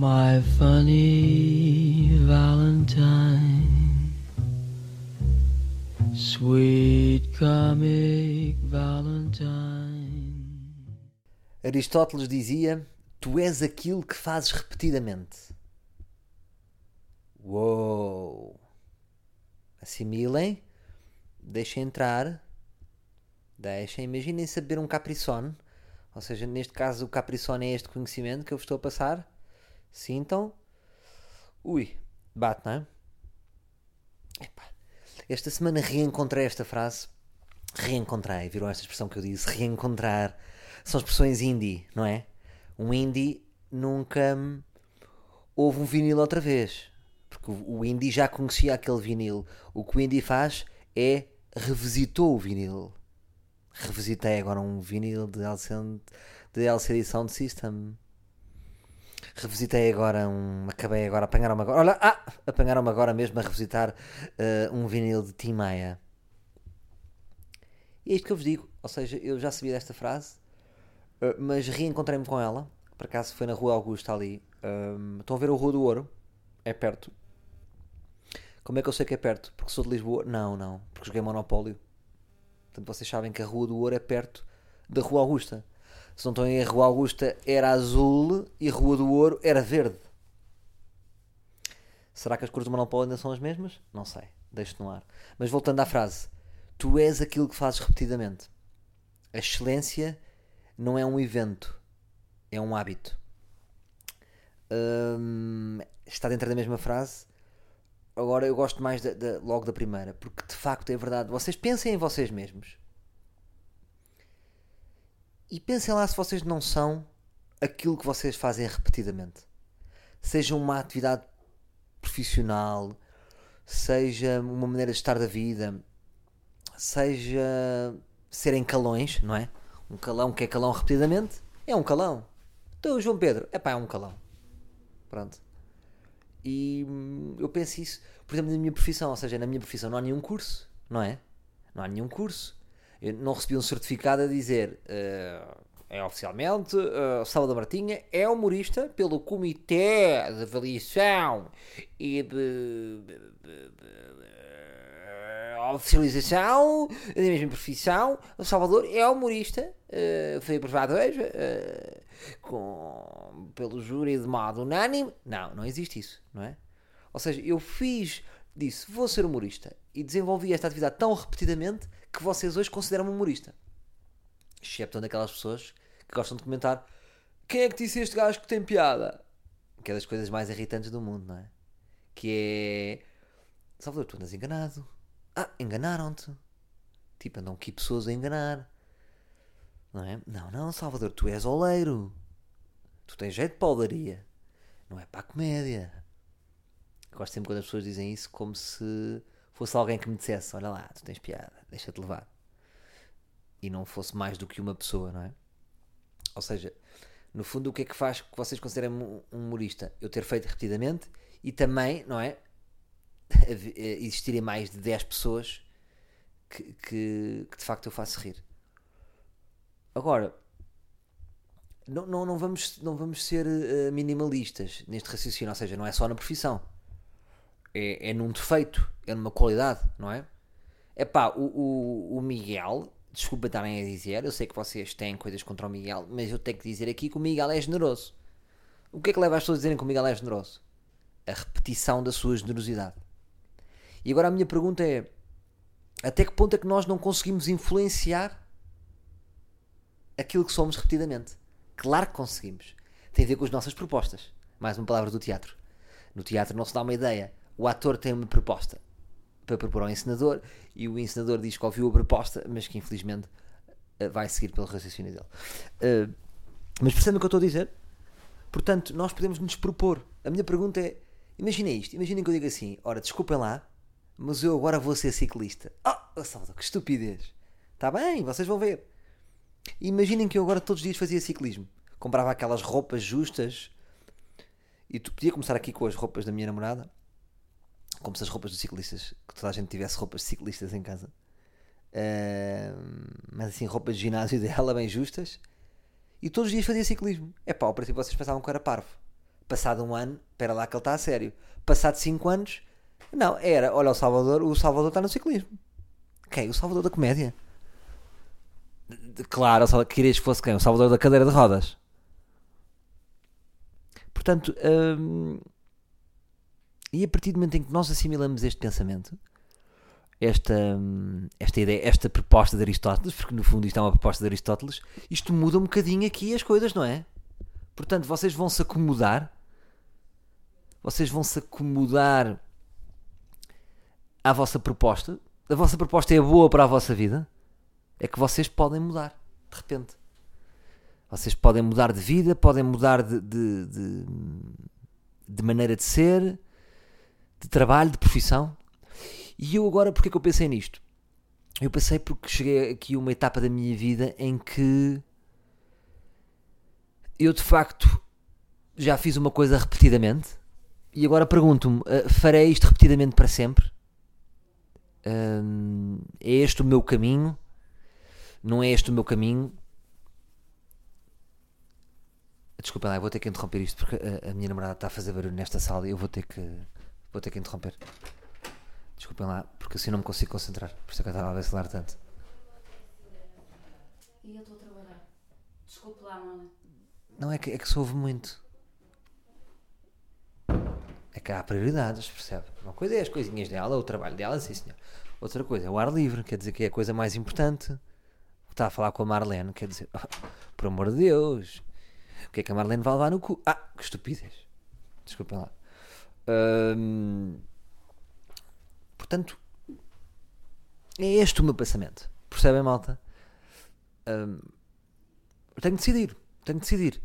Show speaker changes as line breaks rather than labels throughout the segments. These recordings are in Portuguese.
My funny Valentine, sweet comic Valentine.
Aristóteles dizia: Tu és aquilo que fazes repetidamente. Uou! Assimilem, deixem entrar, deixem. Imaginem saber um capricorn, ou seja, neste caso o capricorn é este conhecimento que eu vos estou a passar. Sintam. Ui, bate, não é? Esta semana reencontrei esta frase. Reencontrei, viram esta expressão que eu disse? Reencontrar. São expressões indie, não é? Um indie nunca hum, houve um vinil outra vez. Porque o o indie já conhecia aquele vinil. O que o indie faz é revisitou o vinil. Revisitei agora um vinil de LCD, de LCD Sound System. Revisitei agora um. Acabei agora, apanharam-me agora. Olha, ah! Apanharam-me agora mesmo a revisitar eh, um vinil de Tim Maia. E é isto que eu vos digo. Ou seja, eu já sabia desta frase, eh, mas reencontrei-me com ela. Por acaso foi na Rua Augusta ali. Ahm, estão a ver a Rua do Ouro? É perto. Como é que eu sei que é perto? Porque sou de Lisboa? Não, não. Porque joguei Monopólio. Portanto, vocês sabem que a Rua do Ouro é perto da Rua Augusta. Se não estão em Rua Augusta era azul e Rua do Ouro era verde. Será que as cores do Monopólio ainda são as mesmas? Não sei. Deixo no ar. Mas voltando à frase. Tu és aquilo que fazes repetidamente. A excelência não é um evento. É um hábito. Hum, está dentro da mesma frase. Agora eu gosto mais da- logo da primeira, porque de facto é verdade. Vocês pensem em vocês mesmos e pensem lá se vocês não são aquilo que vocês fazem repetidamente. Seja uma atividade profissional, seja uma maneira de estar da vida, seja serem calões, não é? Um calão que é calão repetidamente é um calão. Então, o João Pedro, é pá, é um calão. Pronto. E hum, eu penso isso, por exemplo, na minha profissão, ou seja, na minha profissão não há nenhum curso, não é? Não há nenhum curso. Eu não recebi um certificado a dizer eh, é oficialmente uh, Salvador Martinha é humorista pelo Comitê de Avaliação e de, de- de- de- eh, oficialização da mesma profissão. O Salvador é humorista, eh, foi aprovado hoje com, pelo júri de modo unânime. Não, não existe isso, não é? Ou seja, eu fiz, disse, vou ser humorista e desenvolvi esta atividade tão repetidamente que vocês hoje consideram-me humorista. Excepto daquelas pessoas que gostam de comentar quem é que disse este gajo que tem piada? Que é das coisas mais irritantes do mundo, não é? Que é Salvador, tu andas enganado. Ah, enganaram-te. Tipo, andam aqui pessoas a enganar. Não é? Não, não, Salvador, tu és oleiro. Tu tens jeito de poldaria. Não é para a comédia. Gosto sempre quando as pessoas dizem isso como se fosse alguém que me dissesse: Olha lá, tu tens piada, deixa-te levar. E não fosse mais do que uma pessoa, não é? Ou seja, no fundo, o que é que faz que vocês considerem um um humorista? Eu ter feito repetidamente e também, não é? Eh, Existirem mais de 10 pessoas que, que, que de facto eu faço rir. Agora, não, não, não, vamos, não vamos ser eh, minimalistas neste raciocínio, ou seja, não é só na profissão, é, é num defeito, é numa qualidade, não é? É pá, o, o, o Miguel, desculpa estarem a dizer, eu sei que vocês têm coisas contra o Miguel, mas eu tenho que dizer aqui que o Miguel é generoso. O que é que leva as pessoas a dizerem que o Miguel é generoso? A repetição da sua generosidade. E agora a minha pergunta é: até que ponto é que nós não conseguimos influenciar aquilo que somos repetidamente? Claro que conseguimos. Tem a ver com as nossas propostas. Mais uma palavra do teatro. No teatro não se dá uma ideia. O ator tem uma proposta para propor ao encenador e o encenador diz que ouviu a proposta, mas que infelizmente eh, vai seguir pelo raciocínio dele. Eh, mas percebem o que eu estou a dizer? Portanto, nós podemos nos propor. A minha pergunta é: imaginem isto, imaginem que eu digo assim: ora, desculpem lá, mas eu agora vou ser ciclista. Oh, Salvador, que estupidez! Está bem, vocês vão ver. Imaginem que eu agora todos os dias fazia ciclismo. Comprava aquelas roupas justas e tu podia começar aqui com as roupas da minha namorada, como se as roupas dos ciclistas, que toda a gente tivesse roupas de ciclistas em casa. Ahm, mas assim, roupas de ginásio dela bem justas. E todos os dias fazia ciclismo. É pá, ao princípio vocês pensavam que era parvo. Passado um ano, espera lá que ele está a sério. Passado cinco anos, não, era, olha o Salvador, o Salvador está no ciclismo. Quem? O Salvador da comédia. Claro, querias que fosse quem? O Salvador da cadeira de rodas. Portanto, hum, e a partir do momento em que nós assimilamos este pensamento, esta, hum, esta ideia, esta proposta de Aristóteles, porque no fundo isto é uma proposta de Aristóteles, isto muda um bocadinho aqui as coisas, não é? Portanto, vocês vão se acomodar, vocês vão se acomodar à vossa proposta. A vossa proposta é boa para a vossa vida, é que vocês podem mudar, de repente. Vocês podem mudar de vida, podem mudar de, de, de, de maneira de ser, de trabalho, de profissão. E eu agora, porque é que eu pensei nisto? Eu pensei porque cheguei aqui a uma etapa da minha vida em que eu de facto já fiz uma coisa repetidamente e agora pergunto-me: uh, farei isto repetidamente para sempre? É este o meu caminho? Não é este o meu caminho? Desculpem lá, eu vou ter que interromper isto porque a, a, minha namorada está a fazer barulho nesta sala e eu vou ter que, vou ter que interromper. Desculpem lá, porque assim não me consigo concentrar. Por isso é que eu estava a vacilar tanto.
E eu estou a trabalhar. Desculpe lá, mano.
Não, é que, é que se ouve muito. É que há prioridades, percebe? Uma coisa é as coisinhas dela, o trabalho dela, sim senhor. Outra coisa é o ar livre, quer dizer que é a coisa mais importante. Está a falar com a Marlene, quer dizer, oh, por amor de Deus, o que é que a Marlene vai levar no cu? Ah, que estupidez. Desculpem lá. Hum, portanto, é este o meu pensamento. Percebem, malta? Hum, tenho de decidir. Tenho de decidir.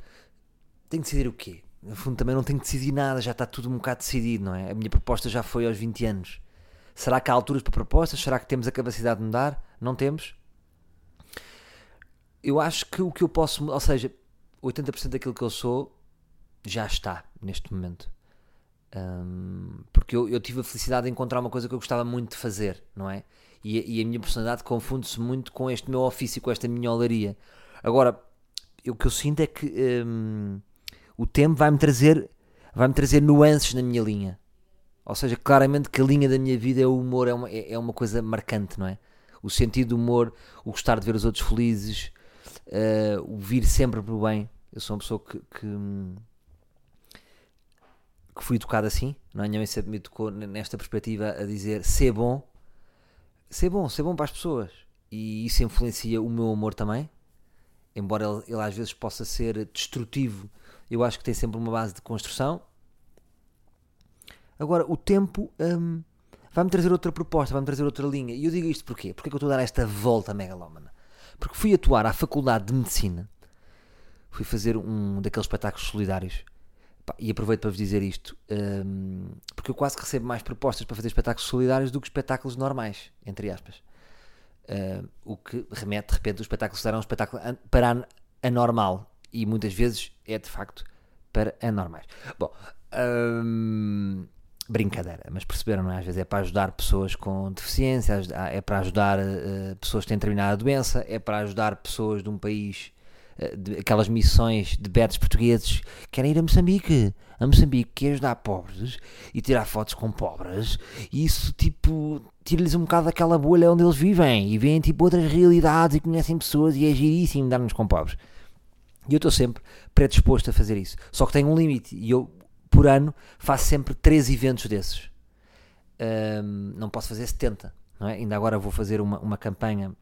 Tenho de decidir o quê? No fundo, também não tenho de decidir nada, já está tudo um bocado decidido, não é? A minha proposta já foi aos 20 anos. Será que há alturas para propostas? Será que temos a capacidade de mudar? Não temos? Eu acho que o que eu posso, ou seja, 80% daquilo que eu sou já está neste momento. Um, porque eu, eu, tive a felicidade de encontrar uma coisa que eu gostava muito de fazer, não é? E, e a minha personalidade confunde-se muito com este meu ofício, com esta minha olaria. Agora, o que eu sinto é que um, o tempo vai-me trazer, vai-me trazer nuances na minha linha. Ou seja, claramente que a linha da minha vida é o humor, é uma, é, é uma coisa marcante, não é? O sentido do humor, o gostar de ver os outros felizes, uh, o vir sempre para o bem. Eu sou uma pessoa que, que, que fui educado assim, não é? Minha mãe sempre me educou nesta perspectiva a dizer ser bom, ser bom, ser bom para as pessoas. E isso influencia o meu amor também, embora ele, ele às vezes possa ser destrutivo, eu acho que tem sempre uma base de construção. Agora, o tempo hum, vai-me trazer outra proposta, vai-me trazer outra linha. E eu digo isto porquê? Porque é que eu estou a dar esta volta megalómana? Porque fui atuar à Faculdade de Medicina, fui fazer um daqueles espetáculos solidários. E aproveito para vos dizer isto, um, porque eu quase recebo mais propostas para fazer espetáculos solidários do que espetáculos normais, entre aspas. Uh, o que remete, de repente, o espetáculo solidário é um espetáculo para anormal e muitas vezes é de facto para anormais. Bom, um, brincadeira, mas perceberam, não é? Às vezes é para ajudar pessoas com deficiência, é para ajudar uh, pessoas que têm determinada doença, é para ajudar pessoas de um país, de, aquelas missões de betos portugueses que querem ir a Moçambique, a Moçambique, que ajudar pobres e tirar fotos com pobres, e isso tipo tira-lhes um bocado daquela bolha onde eles vivem e veem tipo outras realidades e conhecem pessoas e é giríssimo dar-nos com pobres. E eu estou sempre predisposto a fazer isso. Só que tem um limite e eu por ano faço sempre 3 eventos desses. Um, não posso fazer 70, não é? Ainda agora vou fazer uma, uma campanha,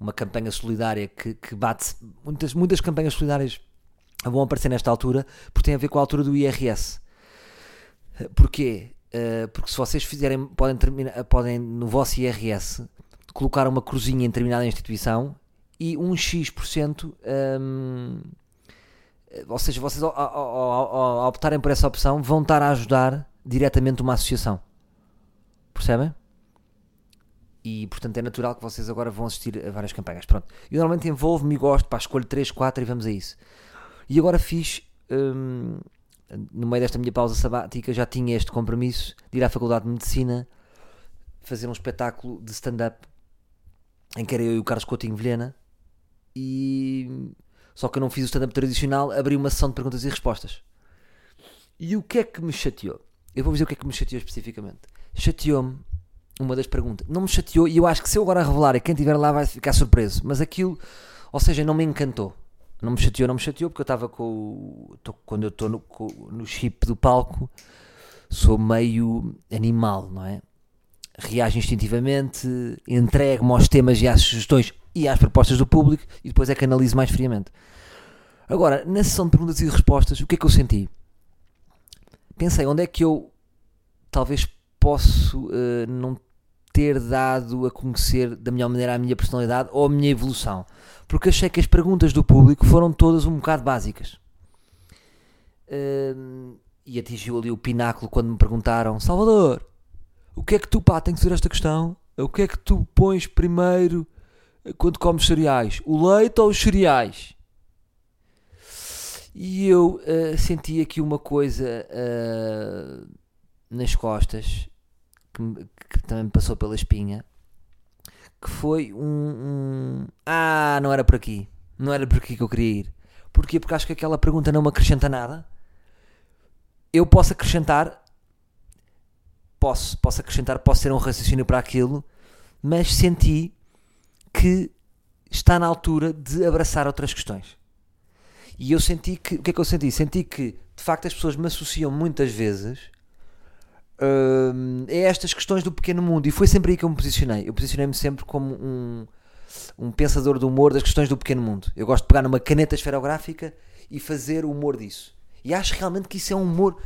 uma campanha solidária que, que bate. Muitas, muitas campanhas solidárias vão aparecer nesta altura porque tem a ver com a altura do IRS. Porquê? Uh, porque se vocês fizerem, podem, terminar, podem no vosso IRS colocar uma cruzinha em determinada instituição e um X%. Um, ou seja, vocês ao, ao, ao, ao, optarem por essa opção vão estar a ajudar diretamente uma associação. Percebem? E portanto é natural que vocês agora vão assistir a várias campanhas. Pronto. Eu normalmente envolvo-me e gosto, pá, escolho 3, 4 e vamos a isso. E agora fiz, hum, no meio desta minha pausa sabática, já tinha este compromisso de ir à Faculdade de Medicina fazer um espetáculo de stand-up em que era eu e o Carlos Coutinho Vilhena. E só que eu não fiz o stand-up tradicional, abri uma sessão de perguntas e respostas. E o que é que me chateou? Eu vou dizer o que é que me chateou especificamente. Chateou-me uma das perguntas. Não me chateou, e eu acho que se eu agora revelar e quem estiver lá vai ficar surpreso. Mas aquilo, ou seja, não me encantou. Não me chateou, não me chateou, porque eu estava com o. quando eu estou no, no chip do palco, sou meio animal, não é? Reajo instintivamente, entrego-me aos temas e às sugestões e às propostas do público e depois é que analiso mais friamente. Agora, na sessão de perguntas e respostas, o que é que eu senti? Pensei, onde é que eu talvez posso eh, não ter dado a conhecer da melhor maneira a minha personalidade ou a minha evolução? Porque achei que as perguntas do público foram todas um bocado básicas. Hum, e atingiu ali o pináculo quando me perguntaram: Salvador, o que é que tu, pá, tem que ser esta questão? O que é que tu pões primeiro quando comes cereais? O leite ou os cereais? E eu eh, senti aqui uma coisa eh, nas costas que, que também me passou pela espinha que foi um, um- Ah, não era por aqui. Não era por aqui que eu queria ir. Porquê? Porque acho que aquela pergunta não me acrescenta nada. Eu posso acrescentar. Posso, posso acrescentar, posso ter um raciocínio para aquilo, mas senti que está na altura de abraçar outras questões. E eu senti que. O que é que eu senti? Senti que, de facto, as pessoas me associam muitas vezes hum, a estas questões do pequeno mundo. E foi sempre aí que eu me posicionei. Eu posicionei-me sempre como um, um pensador do humor das questões do pequeno mundo. Eu gosto de pegar numa caneta esferográfica e fazer o humor disso. E acho realmente que isso é um humor,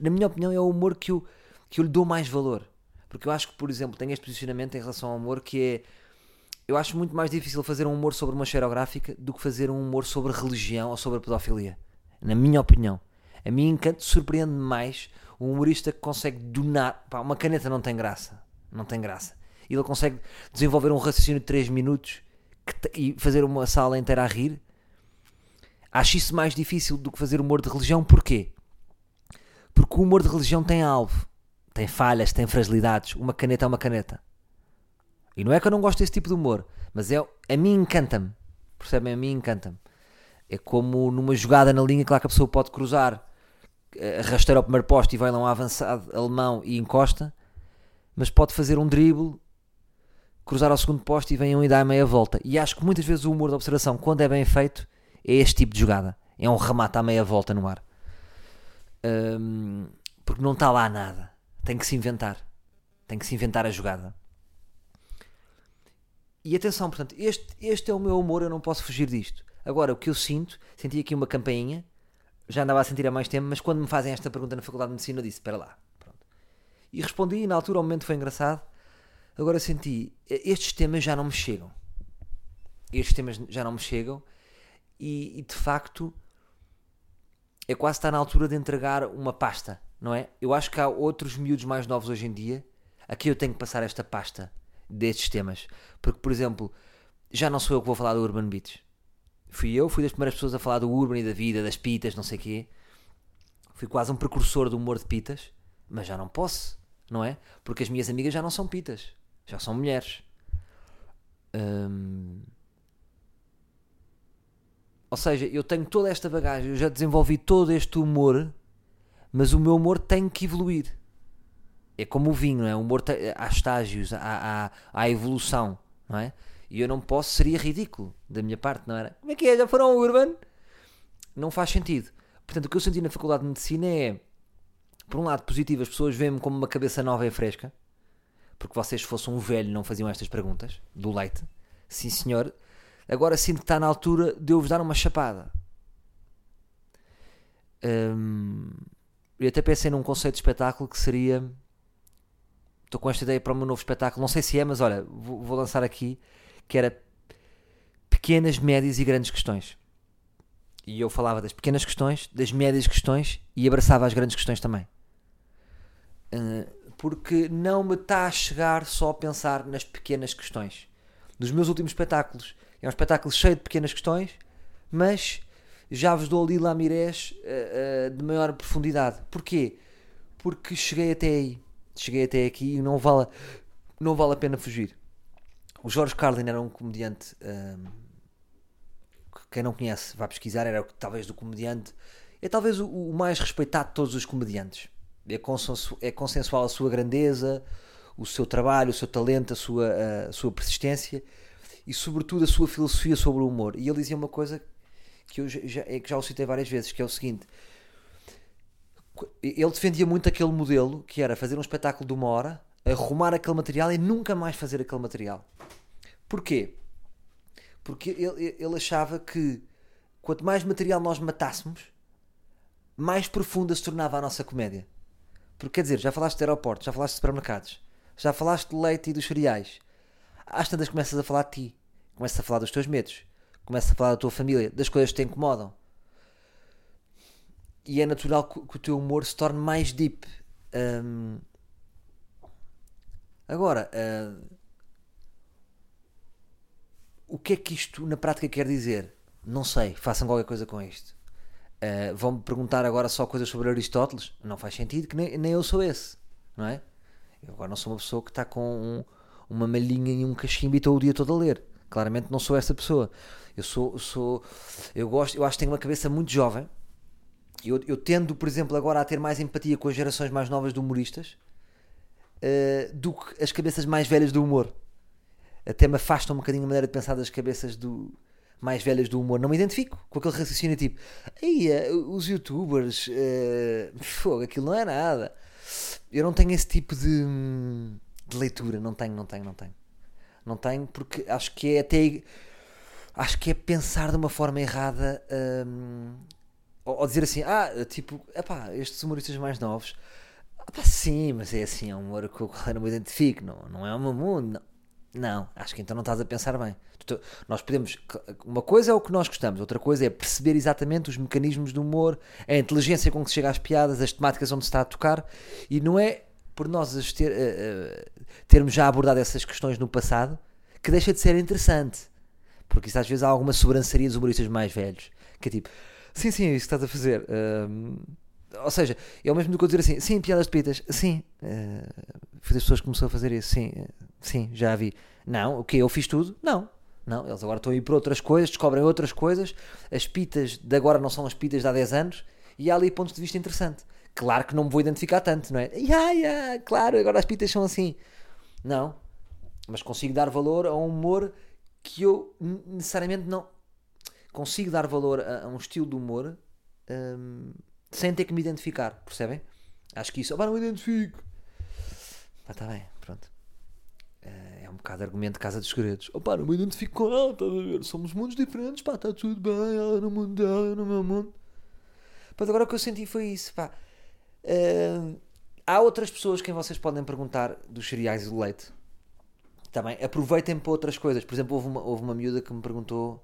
na minha opinião, é o humor que eu, que eu lhe dou mais valor. Porque eu acho que, por exemplo, tenho este posicionamento em relação ao humor que é. Eu acho muito mais difícil fazer um humor sobre uma esferográfica do que fazer um humor sobre religião ou sobre pedofilia. Na minha opinião. A mim encanto surpreende mais um humorista que consegue donar. Pá, uma caneta não tem graça. Não tem graça. E ele consegue desenvolver um raciocínio de 3 minutos e fazer uma sala inteira a rir. Acho isso mais difícil do que fazer humor de religião. Porquê? Porque o humor de religião tem alvo. Tem falhas, tem fragilidades. Uma caneta é uma caneta. E não é que eu não gosto desse tipo de humor, mas é, a mim encanta-me. Percebem? A mim encanta-me. É como numa jogada na linha, claro que a pessoa pode cruzar, eh, rasteira ao primeiro poste e vai lá um avançado alemão e encosta, mas pode fazer um drible, cruzar ao segundo poste e vem um e dá a meia volta. E acho que muitas vezes o humor da observação, quando é bem feito, é este tipo de jogada. É um remate à meia volta no ar. Hum, porque não está lá nada. Tem que se inventar. Tem que se inventar a jogada. E atenção, portanto, este, este é o meu humor, eu não posso fugir disto. Agora, o que eu sinto, senti aqui uma campainha, já andava a sentir há mais tempo, mas quando me fazem esta pergunta na Faculdade de Medicina, eu disse: Espera lá. Pronto. E respondi, e na altura o momento foi engraçado. Agora senti, estes temas já não me chegam. Estes temas já não me chegam, e, e de facto é quase estar na altura de entregar uma pasta, não é? Eu acho que há outros miúdos mais novos hoje em dia a que eu tenho que passar esta pasta destes temas. Porque, por exemplo, já não sou eu que vou falar do Urban Beats. Fui eu, fui das primeiras pessoas a falar do Urban e da vida, das pitas, não sei o quê. Fui quase um precursor do humor de pitas, mas já não posso, não é? Porque as minhas amigas já não são pitas, já são mulheres. Hum, Ou seja, eu tenho toda esta bagagem, eu já desenvolvi todo este humor, mas o meu humor tem que evoluir. É como o vinho, não é? O humor tem, há estágios, há, há, há evolução, não é? E eu não posso, seria ridículo da minha parte, não era? Como é que é? Já foram ao Urban? Não faz sentido. Portanto, o que eu senti na Faculdade de Medicina é, por um lado, positivo, as pessoas veem-me como uma cabeça nova e fresca, porque vocês, se fossem um velho, não faziam estas perguntas do leite. Sim, senhor. Agora sinto que está na altura de eu vos dar uma chapada. Hum, eu até pensei num conceito de espetáculo que seria. Estou com esta ideia para o meu novo espetáculo. Não sei se é, mas olha, vou, vou lançar aqui. Que era pequenas, médias e grandes questões. E eu falava das pequenas questões, das médias questões e abraçava as grandes questões também. Uh, porque não me está a chegar só a pensar nas pequenas questões. Dos meus últimos espetáculos, é um espetáculo cheio de pequenas questões, mas já vos dou ali lamirés uh, uh, de maior profundidade. Porquê? Porque cheguei até aí. Cheguei até aqui e não vale, não vale a pena fugir. O Jorge Carlin era um comediante. Um, quem não conhece, vá pesquisar. Era talvez do comediante é talvez o, o mais respeitado de todos os comediantes. É, consensu, é consensual a sua grandeza, o seu trabalho, o seu talento, a sua, a sua persistência e, sobretudo, a sua filosofia sobre o humor. E ele dizia uma coisa que eu já, é que já o citei várias vezes, que é o seguinte: ele defendia muito aquele modelo que era fazer um espetáculo de uma hora, arrumar aquele material e nunca mais fazer aquele material. Porquê? Porque ele, ele achava que quanto mais material nós matássemos, mais profunda se tornava a nossa comédia. Porque quer dizer, já falaste de aeroportos, já falaste de supermercados, já falaste de leite e dos cereais. Às tantas começas a falar de ti, começas a falar dos teus medos, começas a falar da tua família, das coisas que te incomodam. E é natural que, o teu humor se torne mais deep. Um, agora, uh, o que é que isto na prática quer dizer? Não sei, façam qualquer coisa com isto. Uh, Vão-me perguntar agora só coisas sobre Aristóteles? Não faz sentido, que nem, nem eu sou esse, não é? Eu agora não sou uma pessoa que está com um, uma malhinha e um cachimbo e estou o dia todo a ler. Claramente não sou essa pessoa. Eu sou, sou eu gosto, eu acho que tenho uma cabeça muito jovem. Eu, eu tendo, por exemplo, agora a ter mais empatia com as gerações mais novas de humoristas uh, do que as cabeças mais velhas do humor. Até me afasta um bocadinho a maneira de pensar das cabeças do, mais velhas do humor, não me identifico com aquele raciocínio tipo, aí os youtubers, uh, fogo, aquilo não é nada. Eu não tenho esse tipo de, de, leitura, não tenho, não tenho, não tenho. Não tenho porque acho que é até. Acho que é pensar de uma forma errada um, ou, ou, dizer assim, ah, tipo, epá, estes humoristas mais novos, epá, sim, mas é assim, é um humor com o qual eu não me identifico, não, não é o meu mundo, não. Não, acho que então não estás a pensar bem. Nós podemos. Uma coisa é o que nós gostamos, outra coisa é perceber exatamente os mecanismos do humor, a inteligência com que se chega às piadas, as temáticas onde se está a tocar, e não é por nós ter, uh, termos já abordado essas questões no passado que deixa de ser interessante. Porque isso às vezes há alguma sobrançaria dos humoristas mais velhos, que é tipo, sim, sim, é isso que estás a fazer. Uh, ou seja, é o mesmo do que eu dizer assim, sim, piadas de pitas, sim. Uh, das pessoas que começou a fazer isso, sim, sim, já vi. Não, o que eu fiz tudo? Não. Não, eles agora estão a ir para outras coisas, descobrem outras coisas. As pitas de agora não são as pitas de há 10 anos e há ali pontos de vista interessante. Claro que não me vou identificar tanto, não é? Yeah, yeah, claro, agora as pitas são assim. Não, mas consigo dar valor a um humor que eu necessariamente não consigo dar valor a, a um estilo de humor hum, sem ter que me identificar, percebem? Acho que isso, ah, não me identifico. Ah, está bem, pronto. Uh, é um bocado argumento de casa dos segredos. Opa, não me identifico com ela, estás a ver? Somos mundos diferentes, pá, está tudo bem, ela no mundo dela, no meu mundo. Mas agora o que eu senti foi isso, pá. Uh, há outras pessoas quem vocês podem perguntar dos cereais e do leite. Também tá aproveitem para outras coisas. Por exemplo, houve uma, houve uma miúda que me perguntou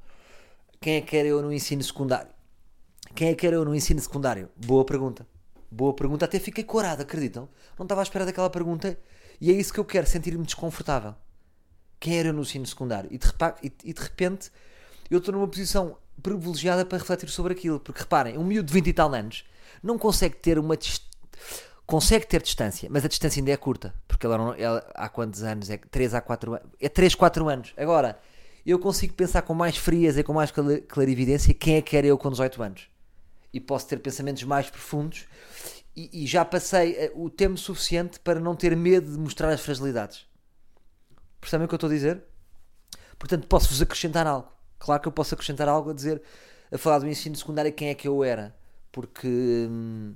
quem é que era eu no ensino secundário. Quem é que era eu no ensino secundário? Boa pergunta. Boa pergunta. Até fiquei corado, acreditam? Não estava à espera daquela pergunta e é isso que eu quero, sentir-me desconfortável. Quem era eu no ensino secundário? E de, e de repente eu estou numa posição privilegiada para refletir sobre aquilo. Porque reparem, um miúdo de 20 e tal anos não consegue ter uma consegue ter distância, mas a distância ainda é curta. Porque ela, ela há quantos anos? É 3 a 4 anos. É 3, 4 anos. Agora, eu consigo pensar com mais frieza e com mais clarividência quem é que era eu com 18 anos. E posso ter pensamentos mais profundos e, e, já passei eh, o tempo suficiente para não ter medo de mostrar as fragilidades. Percebem o que eu estou a dizer? Portanto, posso-vos acrescentar algo. Claro que eu posso acrescentar algo a dizer, a falar do ensino secundário, quem é que eu era. Porque. Hum,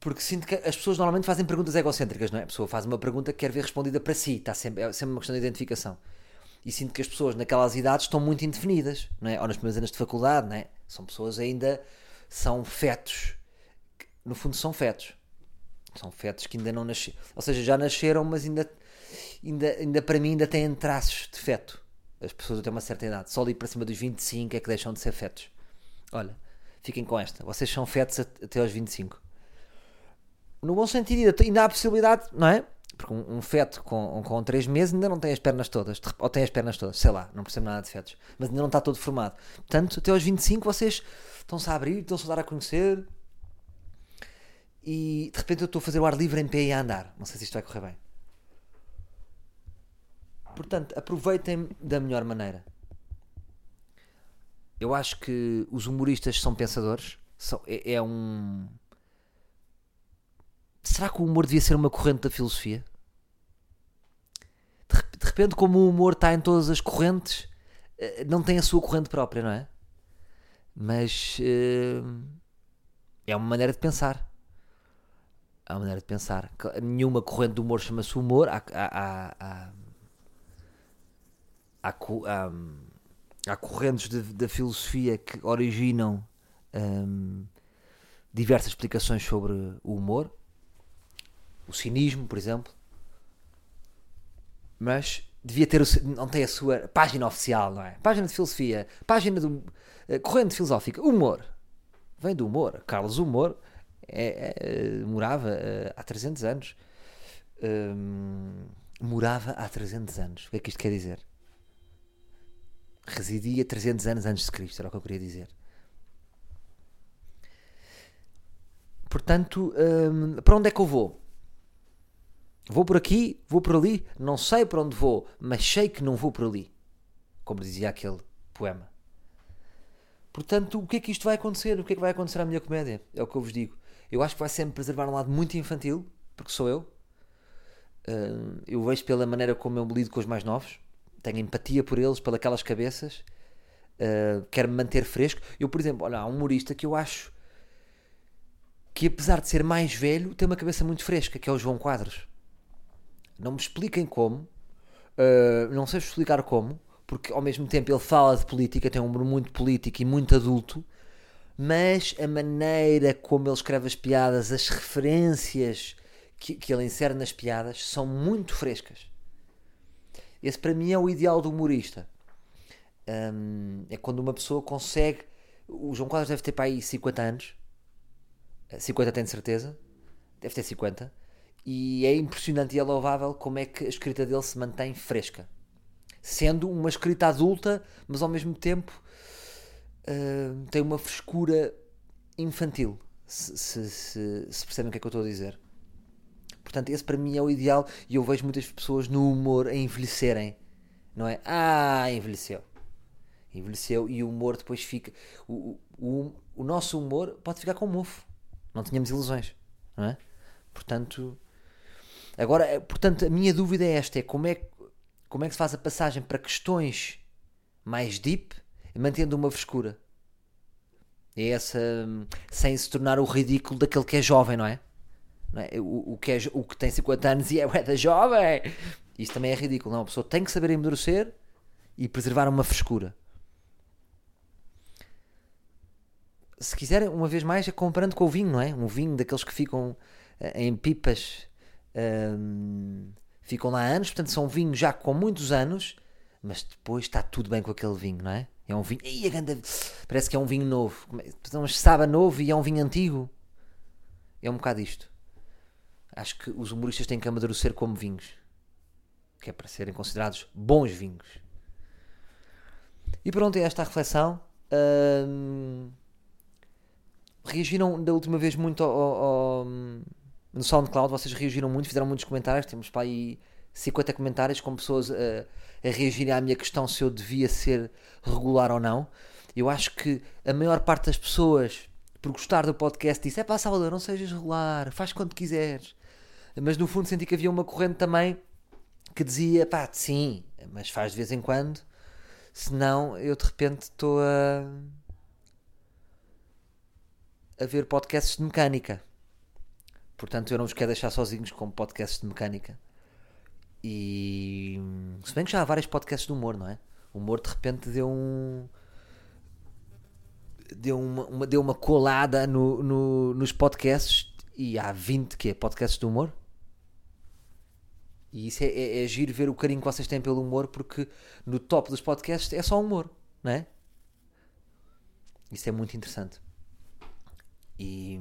porque sinto que as pessoas normalmente fazem perguntas egocêntricas, não é? A pessoa faz uma pergunta que quer ver respondida para si, está sempre, é sempre uma questão de identificação e sinto que as pessoas naquelas idades estão muito indefinidas, não é? ou nas primeiras anos de faculdade, não é? são pessoas ainda, são fetos, no fundo são fetos, são fetos que ainda não nasceram, ou seja, já nasceram, mas ainda, ainda, ainda para mim ainda têm traços de feto, as pessoas até uma certa idade, só ali para cima dos 25 é que deixam de ser fetos. Olha, fiquem com esta, vocês são fetos até aos 25. No bom sentido, ainda há a possibilidade, não é? Porque um, um, feto com, com 3 meses ainda não tem as pernas todas, ou tem as pernas todas, sei lá, não percebo nada de fetos, mas ainda não está todo formado. Portanto, até aos 25 vocês estão-se a abrir, estão-se a dar a conhecer e de repente eu estou a fazer o ar livre em pé e a andar. Não sei se isto vai correr bem. Portanto, aproveitem da melhor maneira. eu acho que os humoristas são pensadores. São, é, é um. Será que o humor devia ser uma corrente da filosofia? De, rep- de repente, como o humor está em todas as correntes, eh, não tem a sua corrente própria, não é? Mas eh, é uma maneira de pensar. É uma maneira de pensar. Nenhuma corrente do humor chama-se humor. Há, há, há, há, há co- há, há correntes da filosofia que originam hum, diversas explicações sobre o humor. O cinismo, por exemplo. Mas devia ter o não tem a sua página oficial, não é? Página de filosofia, página do eh, corrente filosófica, humor. Vem do humor. Carlos Humor é- é, morava eh, há 300 anos. Hum, morava há 300 anos. O que é que isto quer dizer? Residia 300 anos antes de Cristo, era o que eu queria dizer. Portanto, hum, para onde é que eu vou? Vou por aqui, vou por ali, não sei para onde vou, mas sei que não vou por ali. Como dizia aquele poema. Portanto, o que é que isto vai acontecer? O que é que vai acontecer à minha comédia? É o que eu vos digo. Eu acho que vai sempre preservar um lado muito infantil, porque sou eu. Hum, eu vejo pela maneira como eu me lido com os mais novos. Tenho empatia por eles, pelas cabeças. Uh, quero me manter fresco. Eu, por exemplo, olha, há um humorista que eu acho que, apesar de ser mais velho, tem uma cabeça muito fresca, que é o João Quadros. Não me expliquem como, uh, não sei explicar como, porque ao mesmo tempo ele fala de política, tem um humor muito político e muito adulto, mas a maneira como ele escreve as piadas, as referências que, que ele insere nas piadas são muito frescas. Esse para mim é o ideal do humorista. Hum, é quando uma pessoa consegue. O João Quadros deve ter para aí 50 anos. 50 tenho certeza. Deve ter 50. E é impressionante e é louvável como é que a escrita dele se mantém fresca. Sendo uma escrita adulta, mas ao mesmo tempo hum, tem uma frescura infantil. Se, se, se, se percebem o que é que eu estou a dizer. Portanto, esse para mim é o ideal e eu vejo muitas pessoas no humor a envelhecerem. Não é? Ah, envelheceu. Envelheceu e o humor depois fica. O, o, o nosso humor pode ficar com mofo. Não tínhamos ilusões. Não é? Portanto, agora, portanto, a minha dúvida é esta: é como é, como é que se faz a passagem para questões mais deep, mantendo uma frescura? É essa. sem se tornar o ridículo daquele que é jovem, não é? Não é? O, o, que é, o que tem 50 anos e é da jovem. Isso também é ridículo. Não, a pessoa tem que saber amadurecer e preservar uma frescura. Se quiserem, uma vez mais, é comparando com o vinho, não é? Um vinho daqueles que ficam uh, em pipas, um, ficam lá anos, portanto são vinhos já com muitos anos, mas depois está tudo bem com aquele vinho, não é? É um vinho. Ih, ganda, parece que é um vinho novo. Mas sabe novo e é um vinho antigo. É um bocado isto. Acho que os humoristas têm que amadurecer como vinhos. Que é para serem considerados bons vinhos. E pronto, é esta a reflexão. Reagiram da última vez muito ao, ao, no SoundCloud. Vocês reagiram muito, fizeram muitos comentários. Temos para aí 50 comentários com pessoas a, a reagirem à minha questão se eu devia ser regular ou não. Eu acho que a maior parte das pessoas, por gostar do podcast, disse: é pá, Salvador, não sejas regular, faz quando quiseres. Mas no fundo senti que havia uma corrente também que dizia: pá, sim, mas faz de vez em quando, senão eu de repente estou a. a ver podcasts de mecânica. Portanto, eu não vos quero deixar sozinhos com podcasts de mecânica. E. Se bem que já há vários podcasts de humor, não é? O humor de repente deu um. Deu uma, uma deu uma colada no, no, nos podcasts e há 20 que podcasts de humor. E isso é, é, é giro ver o carinho que vocês têm pelo humor, porque no top dos podcasts é só humor, não é? Isso é muito interessante. E,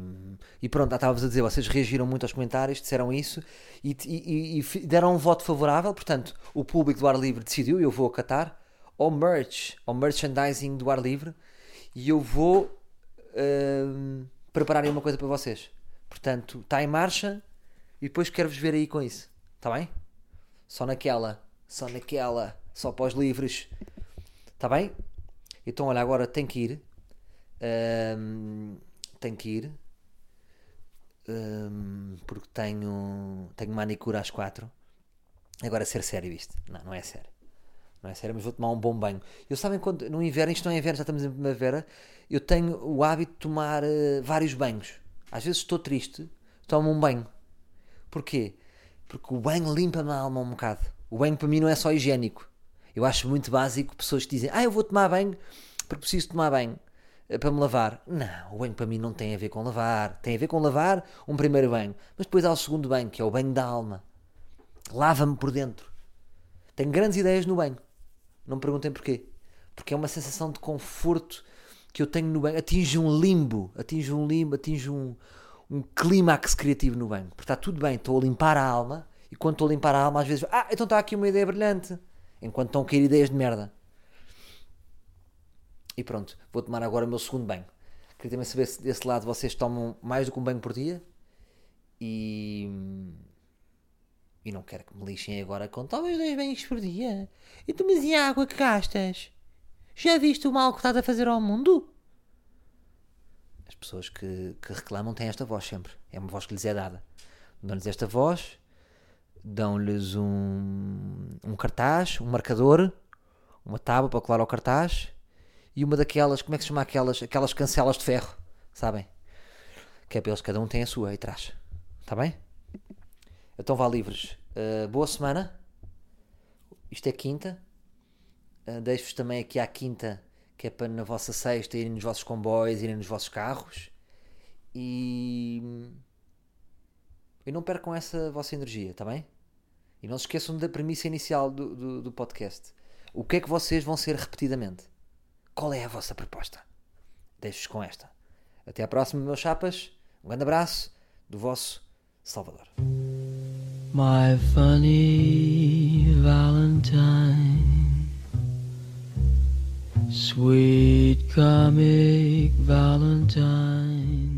e pronto, estava-vos a dizer, vocês reagiram muito aos comentários, disseram isso e, e, e, deram um voto favorável. Portanto, o público do ar livre decidiu, eu vou acatar, ao merch, ao merchandising do ar livre, e eu vou uh, preparar aí uma coisa para vocês. Portanto, está em marcha e depois quero-vos ver aí com isso. Está bem? Só naquela, só naquela, só para os livres. Está bem? Então, olha, agora tenho que ir. Ahm, tenho que ir. Ahm, porque tenho, tenho manicure às quatro. Agora, ser sério isto. Não, não é sério. Não é sério, mas vou tomar um bom banho. Eu sabem quando, no inverno, isto não é inverno, já estamos em primavera, eu tenho o hábito de tomar eh, vários banhos. Às vezes estou triste, tomo um banho. Porquê? Porque o banho limpa-me a alma um bocado. O banho para mim não é só higiênico. Eu acho muito básico pessoas que dizem, ah, eu vou tomar banho porque preciso tomar banho para me lavar. Não, o banho para mim não tem a ver com lavar. Tem a ver com lavar um primeiro banho. Mas depois há o segundo banho, que é o banho da alma. Lava-me por dentro. Tenho grandes ideias no banho. Não me perguntem porquê. Porque é uma sensação de conforto que eu tenho no banho. Atinge um limbo. Atinge um limbo, atinge um, um clímax criativo no banho. Porque está tudo bem, estou a limpar a alma. E quando estou a limpar a alma, às vezes, ah, então está aqui uma ideia brilhante. Enquanto estão a cair ideias de merda. E pronto, vou tomar agora o meu segundo banho. Queria também saber se desse lado vocês tomam mais do que um banho por dia. E. E não quero que me lixem agora com talvez dois banhos por dia. E tu, mas e água que gastas? Já viste o mal que estás a fazer ao mundo? As pessoas que, que reclamam têm esta voz sempre. É uma voz que lhes é dada. Dão-lhes esta voz, dão-lhes um, um cartaz, um marcador, uma tábua para colar ao cartaz e uma daquelas, como é que se chama aquelas, aquelas cancelas de ferro, sabem? Que é para eles, cada um tem a sua aí atrás. Está bem? Então vá livres. Uh, boa semana. Isto é quinta. Uh, Deixo-vos também aqui à quinta, que é para na vossa sexta irem nos vossos comboios, irem nos vossos carros. E. E não percam essa vossa energia, está bem? E não se esqueçam da premissa inicial do, do, do podcast. O que é que vocês vão ser repetidamente? Qual é a vossa proposta? Deixo-vos com esta. Até à próxima, meus chapas. Um grande abraço do vosso Salvador.
My funny Valentine, sweet comic Valentine.